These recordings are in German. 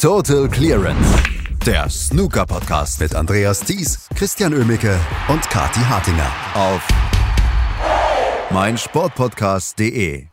Total Clearance. Der Snooker Podcast mit Andreas Thies, Christian Ömicke und Kati Hartinger auf meinsportpodcast.de.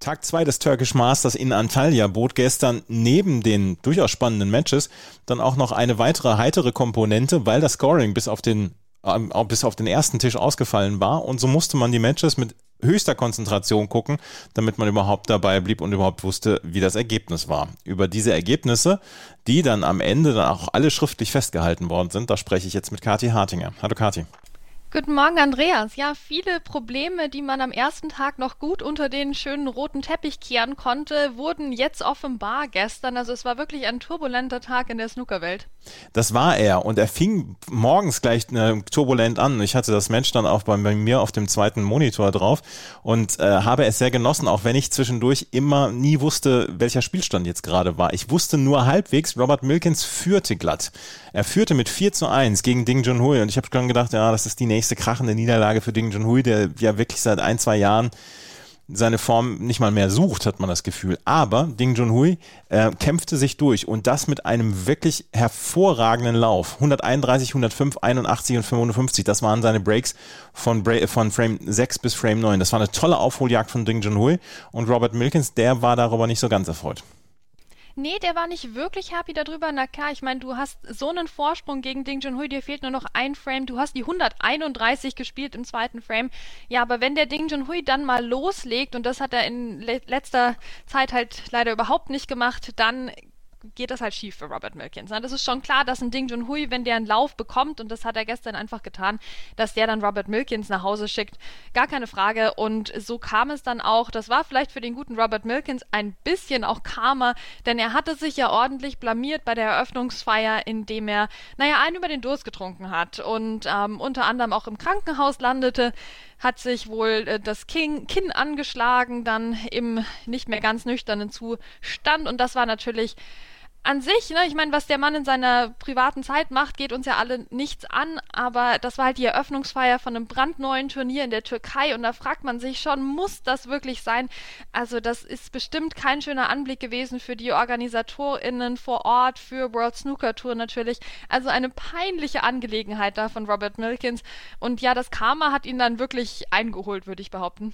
Tag 2 des Turkish Masters in Antalya bot gestern neben den durchaus spannenden Matches dann auch noch eine weitere heitere Komponente, weil das Scoring bis auf den ähm, bis auf den ersten Tisch ausgefallen war und so musste man die Matches mit höchster Konzentration gucken, damit man überhaupt dabei blieb und überhaupt wusste, wie das Ergebnis war. Über diese Ergebnisse, die dann am Ende dann auch alle schriftlich festgehalten worden sind, da spreche ich jetzt mit Kathi Hartinger. Hallo Kathi. Guten Morgen, Andreas. Ja, viele Probleme, die man am ersten Tag noch gut unter den schönen roten Teppich kehren konnte, wurden jetzt offenbar gestern. Also es war wirklich ein turbulenter Tag in der Snookerwelt. Das war er und er fing morgens gleich äh, turbulent an. Ich hatte das Match dann auch bei, bei mir auf dem zweiten Monitor drauf und äh, habe es sehr genossen, auch wenn ich zwischendurch immer nie wusste, welcher Spielstand jetzt gerade war. Ich wusste nur halbwegs, Robert Milkins führte glatt. Er führte mit 4 zu 1 gegen Ding Junhui und ich habe dann gedacht, ja, das ist die nächste krachende Niederlage für Ding Junhui, der ja wirklich seit ein, zwei Jahren seine Form nicht mal mehr sucht, hat man das Gefühl. Aber Ding Junhui äh, kämpfte sich durch und das mit einem wirklich hervorragenden Lauf. 131, 105, 81 und 55. Das waren seine Breaks von, Bra von Frame 6 bis Frame 9. Das war eine tolle Aufholjagd von Ding Junhui und Robert Milkins, der war darüber nicht so ganz erfreut. Nee, der war nicht wirklich happy darüber. Na klar, ich meine, du hast so einen Vorsprung gegen Ding Junhui, dir fehlt nur noch ein Frame. Du hast die 131 gespielt im zweiten Frame. Ja, aber wenn der Ding Junhui dann mal loslegt, und das hat er in le letzter Zeit halt leider überhaupt nicht gemacht, dann geht das halt schief für Robert Milkins. Das ist schon klar, dass ein Ding Junhui, wenn der einen Lauf bekommt, und das hat er gestern einfach getan, dass der dann Robert Milkins nach Hause schickt. Gar keine Frage. Und so kam es dann auch. Das war vielleicht für den guten Robert Milkins ein bisschen auch Karma, denn er hatte sich ja ordentlich blamiert bei der Eröffnungsfeier, indem er, naja, einen über den Durst getrunken hat und ähm, unter anderem auch im Krankenhaus landete hat sich wohl äh, das Kinn angeschlagen, dann im nicht mehr ganz nüchternen Zustand. Und das war natürlich an sich, ne, ich meine, was der Mann in seiner privaten Zeit macht, geht uns ja alle nichts an, aber das war halt die Eröffnungsfeier von einem brandneuen Turnier in der Türkei und da fragt man sich schon, muss das wirklich sein? Also das ist bestimmt kein schöner Anblick gewesen für die OrganisatorInnen vor Ort, für World Snooker Tour natürlich. Also eine peinliche Angelegenheit da von Robert Milkins und ja, das Karma hat ihn dann wirklich eingeholt, würde ich behaupten.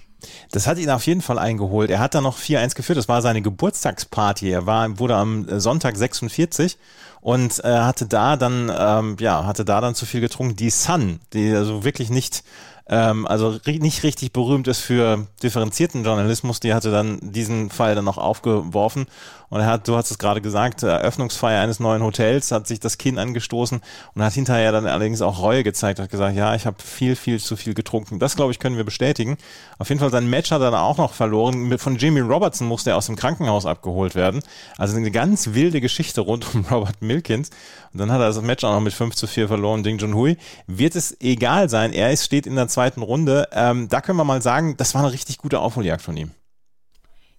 Das hat ihn auf jeden Fall eingeholt. Er hat dann noch 4-1 geführt, das war seine Geburtstagsparty. Er war, wurde am Sonntag 46 und äh, hatte da dann, ähm, ja, hatte da dann zu viel getrunken. Die Sun, die also wirklich nicht ähm, also nicht richtig berühmt ist für differenzierten Journalismus, die hatte dann diesen Fall dann noch aufgeworfen und er hat, du hast es gerade gesagt, Eröffnungsfeier eines neuen Hotels, hat sich das Kinn angestoßen und hat hinterher dann allerdings auch Reue gezeigt, hat gesagt, ja, ich habe viel, viel zu viel getrunken. Das, glaube ich, können wir bestätigen. Auf jeden Fall sein Match hat er dann auch noch verloren. Von Jimmy Robertson musste er aus dem Krankenhaus abgeholt werden. Also eine ganz wilde Geschichte rund um Robert Milkins. Und dann hat er das Match auch noch mit 5 zu 4 verloren. Ding Junhui. Wird es egal sein. Er ist, steht in der zweiten Runde. Ähm, da können wir mal sagen, das war eine richtig gute Aufholjagd von ihm.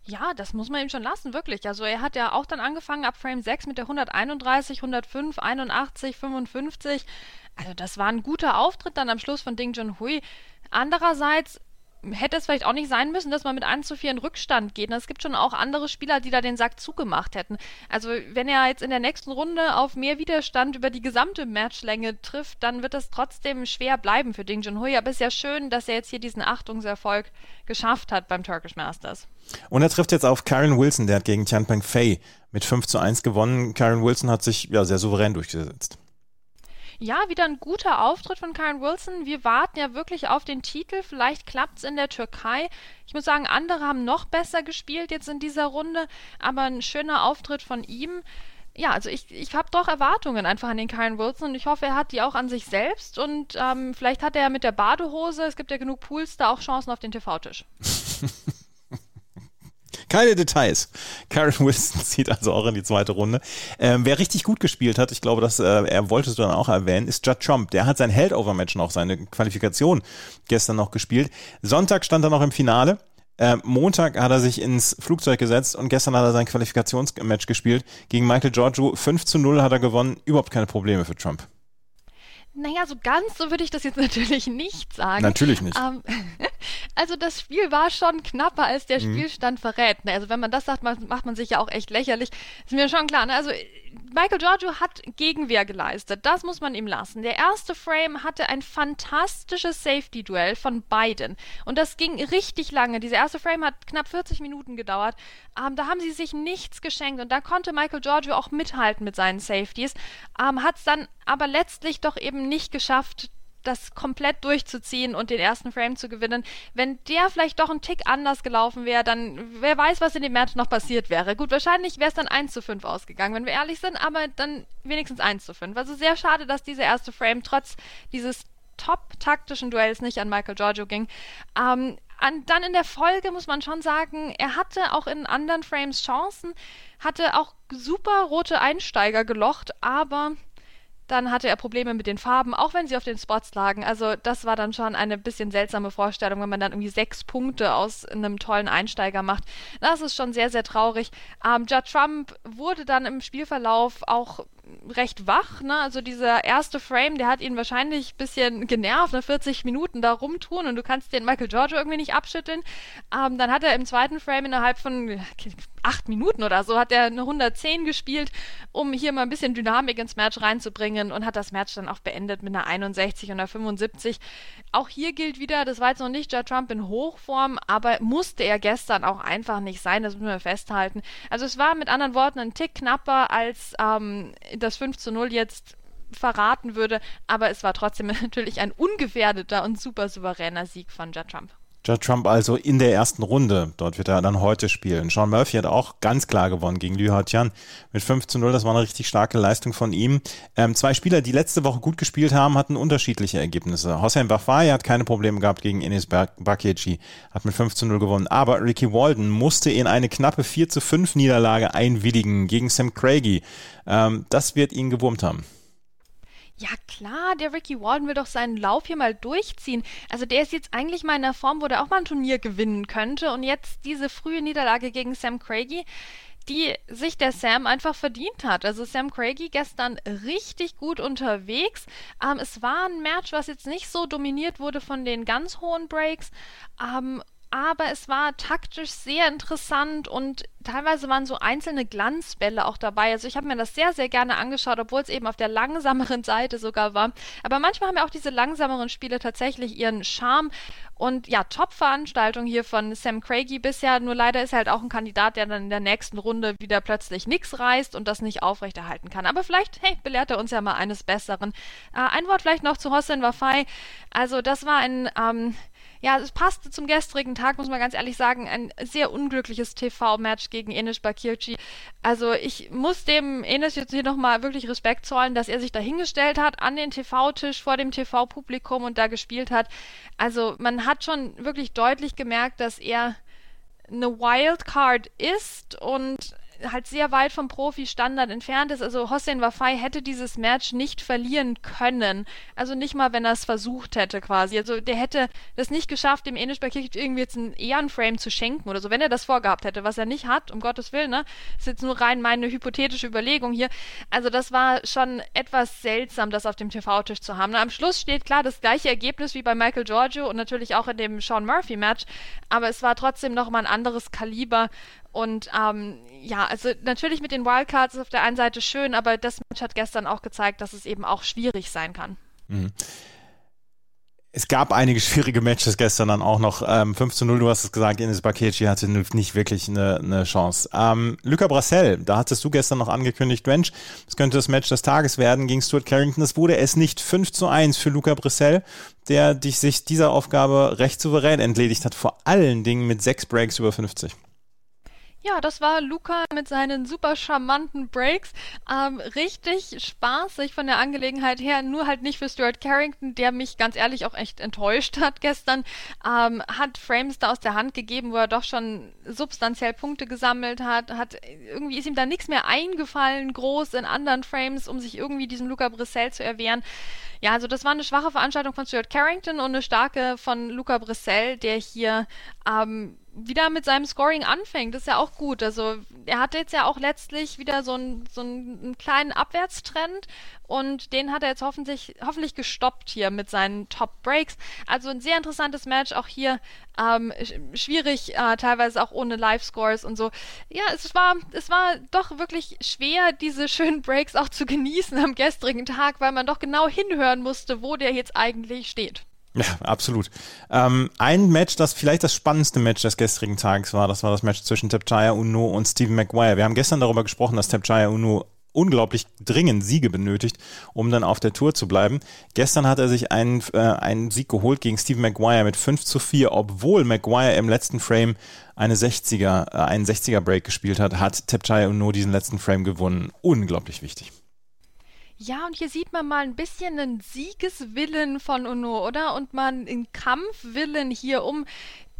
Ja, das muss man ihm schon lassen, wirklich. Also er hat ja auch dann angefangen ab Frame 6 mit der 131, 105, 81, 55. Also das war ein guter Auftritt dann am Schluss von Ding Junhui. Andererseits hätte es vielleicht auch nicht sein müssen, dass man mit 1 zu 4 in Rückstand geht. Und es gibt schon auch andere Spieler, die da den Sack zugemacht hätten. Also wenn er jetzt in der nächsten Runde auf mehr Widerstand über die gesamte Matchlänge trifft, dann wird das trotzdem schwer bleiben für Ding Junhui. Aber es ist ja schön, dass er jetzt hier diesen Achtungserfolg geschafft hat beim Turkish Masters. Und er trifft jetzt auf Karen Wilson, der hat gegen Tianpeng Fei mit 5 zu 1 gewonnen. Karen Wilson hat sich ja sehr souverän durchgesetzt. Ja, wieder ein guter Auftritt von Karen Wilson. Wir warten ja wirklich auf den Titel. Vielleicht klappt es in der Türkei. Ich muss sagen, andere haben noch besser gespielt jetzt in dieser Runde, aber ein schöner Auftritt von ihm. Ja, also ich, ich habe doch Erwartungen einfach an den Karen Wilson und ich hoffe, er hat die auch an sich selbst und ähm, vielleicht hat er mit der Badehose, es gibt ja genug Pools, da auch Chancen auf den TV-Tisch. Keine Details. Karen Wilson zieht also auch in die zweite Runde. Ähm, wer richtig gut gespielt hat, ich glaube, das äh, er wolltest du dann auch erwähnen, ist Judd Trump. Der hat sein Heldover-Match noch, seine Qualifikation gestern noch gespielt. Sonntag stand er noch im Finale. Äh, Montag hat er sich ins Flugzeug gesetzt und gestern hat er sein Qualifikationsmatch gespielt. Gegen Michael Giorgio 5 zu 0 hat er gewonnen. Überhaupt keine Probleme für Trump. Naja, so ganz so würde ich das jetzt natürlich nicht sagen. Natürlich nicht. Ähm, also das Spiel war schon knapper, als der mhm. Spielstand verrät. Also wenn man das sagt, macht man sich ja auch echt lächerlich. Ist mir schon klar. Ne? Also Michael Giorgio hat Gegenwehr geleistet. Das muss man ihm lassen. Der erste Frame hatte ein fantastisches Safety-Duell von beiden. Und das ging richtig lange. Dieser erste Frame hat knapp 40 Minuten gedauert. Ähm, da haben sie sich nichts geschenkt. Und da konnte Michael Giorgio auch mithalten mit seinen Safeties. Ähm, hat es dann aber letztlich doch eben nicht geschafft, das komplett durchzuziehen und den ersten Frame zu gewinnen. Wenn der vielleicht doch ein Tick anders gelaufen wäre, dann wer weiß, was in dem Match noch passiert wäre. Gut, wahrscheinlich wäre es dann 1 zu 5 ausgegangen, wenn wir ehrlich sind, aber dann wenigstens 1 zu 5. Also sehr schade, dass dieser erste Frame trotz dieses top-taktischen Duells nicht an Michael Giorgio ging. Ähm, an, dann in der Folge muss man schon sagen, er hatte auch in anderen Frames Chancen, hatte auch super rote Einsteiger gelocht, aber dann hatte er Probleme mit den Farben, auch wenn sie auf den Spots lagen. Also das war dann schon eine bisschen seltsame Vorstellung, wenn man dann irgendwie sechs Punkte aus einem tollen Einsteiger macht. Das ist schon sehr, sehr traurig. Ähm, Judd Trump wurde dann im Spielverlauf auch recht wach. Ne? Also dieser erste Frame, der hat ihn wahrscheinlich ein bisschen genervt, ne? 40 Minuten da rumtun und du kannst den Michael Giorgio irgendwie nicht abschütteln. Ähm, dann hat er im zweiten Frame innerhalb von acht Minuten oder so hat er eine 110 gespielt, um hier mal ein bisschen Dynamik ins Match reinzubringen und hat das Match dann auch beendet mit einer 61 und einer 75. Auch hier gilt wieder, das war jetzt noch nicht Joe Trump in Hochform, aber musste er gestern auch einfach nicht sein, das müssen wir festhalten. Also es war mit anderen Worten ein Tick knapper, als ähm, das 5 zu 0 jetzt verraten würde, aber es war trotzdem natürlich ein ungefährdeter und super souveräner Sieg von Judd Trump. Judd Trump also in der ersten Runde. Dort wird er dann heute spielen. Sean Murphy hat auch ganz klar gewonnen gegen Liu Hatian mit 5 zu 0. Das war eine richtig starke Leistung von ihm. Ähm, zwei Spieler, die letzte Woche gut gespielt haben, hatten unterschiedliche Ergebnisse. Hossein Bafai hat keine Probleme gehabt gegen Enes Bakeci, hat mit 5 zu 0 gewonnen. Aber Ricky Walden musste in eine knappe 4 zu 5 Niederlage einwilligen gegen Sam Craigie. Ähm, das wird ihn gewurmt haben. Ja klar, der Ricky Walden will doch seinen Lauf hier mal durchziehen. Also der ist jetzt eigentlich mal in einer Form, wo der auch mal ein Turnier gewinnen könnte. Und jetzt diese frühe Niederlage gegen Sam Craigie, die sich der Sam einfach verdient hat. Also Sam Craigie gestern richtig gut unterwegs. Ähm, es war ein Match, was jetzt nicht so dominiert wurde von den ganz hohen Breaks. Ähm, aber es war taktisch sehr interessant und teilweise waren so einzelne Glanzbälle auch dabei. Also ich habe mir das sehr, sehr gerne angeschaut, obwohl es eben auf der langsameren Seite sogar war. Aber manchmal haben ja auch diese langsameren Spiele tatsächlich ihren Charme. Und ja, Top-Veranstaltung hier von Sam Craigie bisher. Nur leider ist er halt auch ein Kandidat, der dann in der nächsten Runde wieder plötzlich nichts reißt und das nicht aufrechterhalten kann. Aber vielleicht, hey, belehrt er uns ja mal eines Besseren. Äh, ein Wort vielleicht noch zu Hossein Wafai. Also das war ein... Ähm, ja, es passte zum gestrigen Tag, muss man ganz ehrlich sagen, ein sehr unglückliches TV-Match gegen Enes Bakirci. Also ich muss dem Enes jetzt hier nochmal wirklich Respekt zollen, dass er sich da hingestellt hat an den TV-Tisch vor dem TV-Publikum und da gespielt hat. Also man hat schon wirklich deutlich gemerkt, dass er eine Wildcard ist und halt sehr weit vom Profi-Standard entfernt ist. Also Hossein Wafai hätte dieses Match nicht verlieren können. Also nicht mal, wenn er es versucht hätte quasi. Also der hätte das nicht geschafft, dem Enish Bakircic irgendwie jetzt einen Ehrenframe zu schenken oder so, wenn er das vorgehabt hätte, was er nicht hat, um Gottes Willen, ne? Ist jetzt nur rein meine hypothetische Überlegung hier. Also das war schon etwas seltsam, das auf dem TV-Tisch zu haben. Na, am Schluss steht klar das gleiche Ergebnis wie bei Michael Giorgio und natürlich auch in dem Sean Murphy-Match, aber es war trotzdem nochmal ein anderes Kaliber und ähm, ja, also natürlich mit den Wildcards ist auf der einen Seite schön, aber das Match hat gestern auch gezeigt, dass es eben auch schwierig sein kann. Mhm. Es gab einige schwierige Matches gestern dann auch noch. Ähm, 5 zu 0, du hast es gesagt, Ines Bakeci hatte nicht wirklich eine, eine Chance. Ähm, Luca Brassel, da hattest du gestern noch angekündigt, Mensch, es könnte das Match des Tages werden gegen Stuart Carrington. Das wurde es nicht 5 zu 1 für Luca Brassel, der sich dieser Aufgabe recht souverän entledigt hat, vor allen Dingen mit sechs Breaks über 50. Ja, das war Luca mit seinen super charmanten Breaks. Ähm, richtig spaßig von der Angelegenheit her, nur halt nicht für Stuart Carrington, der mich ganz ehrlich auch echt enttäuscht hat gestern. Ähm, hat Frames da aus der Hand gegeben, wo er doch schon substanziell Punkte gesammelt hat. hat irgendwie ist ihm da nichts mehr eingefallen, groß in anderen Frames, um sich irgendwie diesem Luca Brissell zu erwehren. Ja, also das war eine schwache Veranstaltung von Stuart Carrington und eine starke von Luca Brissell, der hier ähm, wieder mit seinem Scoring anfängt. Ist ja auch gut. Also er hatte jetzt ja auch letztlich wieder so, ein, so einen kleinen Abwärtstrend und den hat er jetzt hoffentlich, hoffentlich gestoppt hier mit seinen Top Breaks. Also ein sehr interessantes Match, auch hier ähm, schwierig, äh, teilweise auch ohne Live-Scores und so. Ja, es war, es war doch wirklich schwer, diese schönen Breaks auch zu genießen am gestrigen Tag, weil man doch genau hinhören musste, wo der jetzt eigentlich steht. Ja, absolut. Ähm, ein Match, das vielleicht das spannendste Match des gestrigen Tages war, das war das Match zwischen Tapchaya Uno und Stephen Maguire. Wir haben gestern darüber gesprochen, dass Tapchaya Uno unglaublich dringend Siege benötigt, um dann auf der Tour zu bleiben. Gestern hat er sich einen, äh, einen Sieg geholt gegen Steve Maguire mit 5 zu 4, obwohl Maguire im letzten Frame eine 60er, äh, einen 60er Break gespielt hat, hat Tapchaya Uno diesen letzten Frame gewonnen. Unglaublich wichtig. Ja, und hier sieht man mal ein bisschen einen Siegeswillen von Uno, oder? Und mal einen Kampfwillen hier um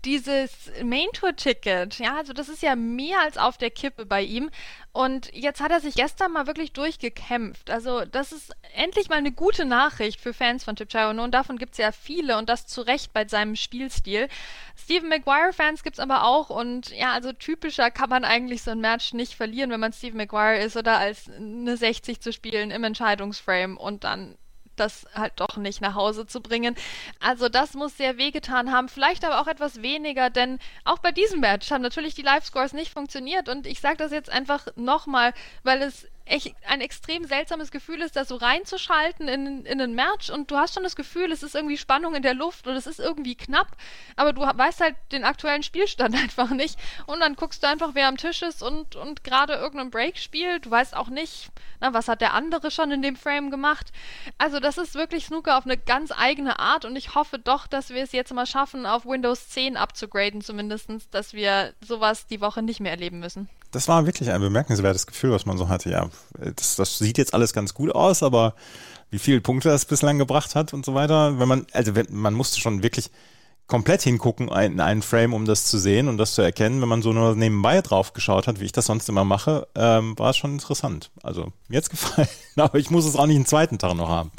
dieses Main Tour Ticket. Ja, also das ist ja mehr als auf der Kippe bei ihm. Und jetzt hat er sich gestern mal wirklich durchgekämpft. Also das ist endlich mal eine gute Nachricht für Fans von Tipcharono und davon gibt es ja viele und das zu Recht bei seinem Spielstil. Stephen Maguire-Fans gibt es aber auch und ja, also typischer kann man eigentlich so ein Match nicht verlieren, wenn man Stephen Maguire ist oder als eine 60 zu spielen im Entscheidungsframe und dann das halt doch nicht nach Hause zu bringen. Also das muss sehr wehgetan haben, vielleicht aber auch etwas weniger, denn auch bei diesem Match haben natürlich die Live-Scores nicht funktioniert und ich sage das jetzt einfach nochmal, weil es echt ein extrem seltsames Gefühl ist, da so reinzuschalten in, in einen Match und du hast schon das Gefühl, es ist irgendwie Spannung in der Luft und es ist irgendwie knapp, aber du weißt halt den aktuellen Spielstand einfach nicht und dann guckst du einfach, wer am Tisch ist und, und gerade irgendeinen Break spielt. Du weißt auch nicht, na, was hat der andere schon in dem Frame gemacht. Also das ist wirklich Snooker auf eine ganz eigene Art und ich hoffe doch, dass wir es jetzt mal schaffen, auf Windows 10 abzugraden zumindest, dass wir sowas die Woche nicht mehr erleben müssen das war wirklich ein bemerkenswertes Gefühl, was man so hatte. Ja, das, das sieht jetzt alles ganz gut aus, aber wie viele Punkte das bislang gebracht hat und so weiter, wenn man, also wenn, man musste schon wirklich komplett hingucken in einen Frame, um das zu sehen und das zu erkennen. Wenn man so nur nebenbei drauf geschaut hat, wie ich das sonst immer mache, ähm, war es schon interessant. Also mir jetzt gefallen, aber ich muss es auch nicht einen zweiten Tag noch haben.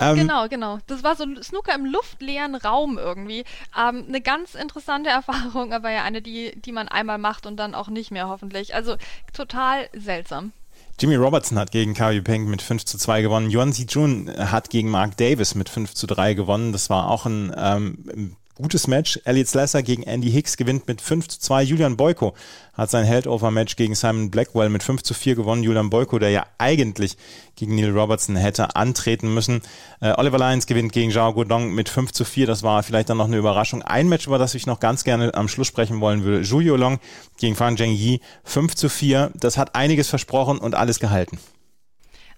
Ähm, genau, genau. Das war so Snooker im luftleeren Raum irgendwie. Ähm, eine ganz interessante Erfahrung, aber ja eine, die, die man einmal macht und dann auch nicht mehr hoffentlich. Also total seltsam. Jimmy Robertson hat gegen Kari Peng mit 5 zu 2 gewonnen. Yuan Jun hat gegen Mark Davis mit 5 zu 3 gewonnen. Das war auch ein ähm, gutes Match. Elliot Slesser gegen Andy Hicks gewinnt mit 5 zu 2. Julian Boyko hat sein Heldover-Match gegen Simon Blackwell mit 5 zu 4 gewonnen. Julian Boyko, der ja eigentlich gegen Neil Robertson hätte antreten müssen. Äh, Oliver Lyons gewinnt gegen Zhao Guodong mit 5 zu 4. Das war vielleicht dann noch eine Überraschung. Ein Match, über das ich noch ganz gerne am Schluss sprechen wollen würde. Zhu Long gegen Fang Zhengyi 5 zu 4. Das hat einiges versprochen und alles gehalten.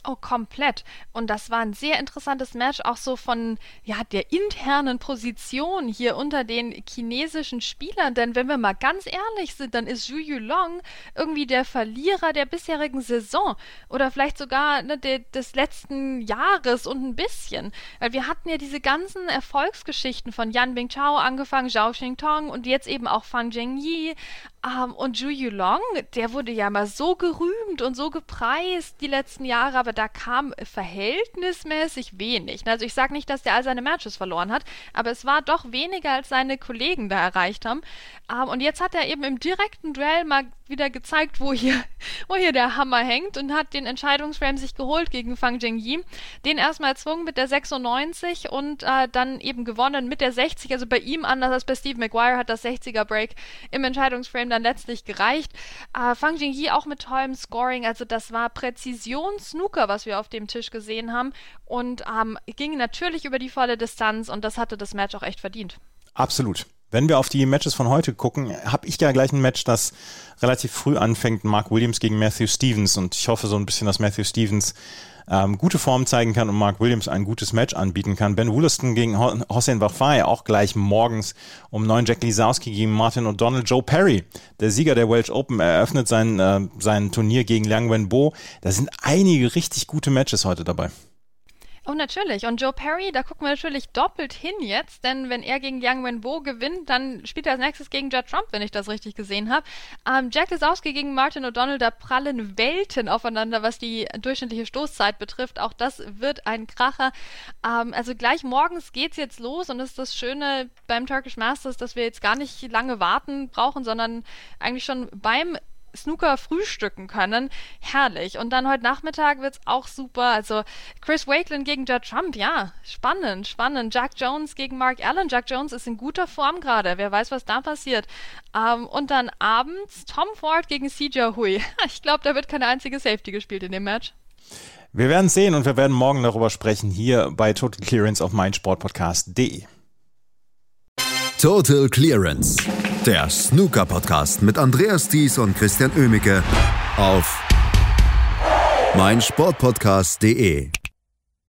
Oh, komplett. Und das war ein sehr interessantes Match, auch so von ja, der internen Position hier unter den chinesischen Spielern. Denn wenn wir mal ganz ehrlich sind, dann ist Zhu Yulong irgendwie der Verlierer der bisherigen Saison. Oder vielleicht sogar ne, de, des letzten Jahres und ein bisschen. Weil wir hatten ja diese ganzen Erfolgsgeschichten von Yan Bingchao angefangen, Zhao Xingtong und jetzt eben auch Fang Zhengyi. Um, und Zhu Yulong, der wurde ja mal so gerühmt und so gepreist die letzten Jahre, aber da kam verhältnismäßig wenig. Also ich sage nicht, dass der all seine Matches verloren hat, aber es war doch weniger, als seine Kollegen da erreicht haben. Um, und jetzt hat er eben im direkten Duell mal wieder gezeigt, wo hier, wo hier der Hammer hängt und hat den Entscheidungsframe sich geholt gegen Fang Jingyi. Den erstmal erzwungen mit der 96 und äh, dann eben gewonnen mit der 60. Also bei ihm anders als bei Steve Maguire hat das 60er Break im Entscheidungsframe dann letztlich gereicht. Äh, Fang Jingyi auch mit tollem Scoring. Also das war Präzision Snooker, was wir auf dem Tisch gesehen haben und ähm, ging natürlich über die volle Distanz und das hatte das Match auch echt verdient. Absolut. Wenn wir auf die Matches von heute gucken, habe ich ja gleich ein Match, das relativ früh anfängt, Mark Williams gegen Matthew Stevens. Und ich hoffe so ein bisschen, dass Matthew Stevens ähm, gute Form zeigen kann und Mark Williams ein gutes Match anbieten kann. Ben Wollaston gegen Hossein Wafai auch gleich morgens um neun. Jack Lisowski gegen Martin O'Donnell. Joe Perry, der Sieger der Welsh Open, eröffnet sein, äh, sein Turnier gegen Liang Wenbo. Da sind einige richtig gute Matches heute dabei. Oh, natürlich. Und Joe Perry, da gucken wir natürlich doppelt hin jetzt, denn wenn er gegen Yang Wenbo gewinnt, dann spielt er als nächstes gegen Judd Trump, wenn ich das richtig gesehen habe. Ähm, Jack Lesowski gegen Martin O'Donnell, da prallen Welten aufeinander, was die durchschnittliche Stoßzeit betrifft. Auch das wird ein Kracher. Ähm, also gleich morgens geht's jetzt los und das ist das Schöne beim Turkish Masters, dass wir jetzt gar nicht lange warten brauchen, sondern eigentlich schon beim Snooker frühstücken können. Herrlich. Und dann heute Nachmittag wird es auch super. Also Chris Wakelin gegen Judd Trump, ja, spannend, spannend. Jack Jones gegen Mark Allen. Jack Jones ist in guter Form gerade. Wer weiß, was da passiert. Ähm, und dann abends Tom Ford gegen CJ Hui. Ich glaube, da wird keine einzige Safety gespielt in dem Match. Wir werden sehen und wir werden morgen darüber sprechen hier bei Total Clearance auf meinsportpodcast.de. Total Clearance der Snooker-Podcast mit Andreas Thies und Christian Oemicke auf meinsportpodcast.de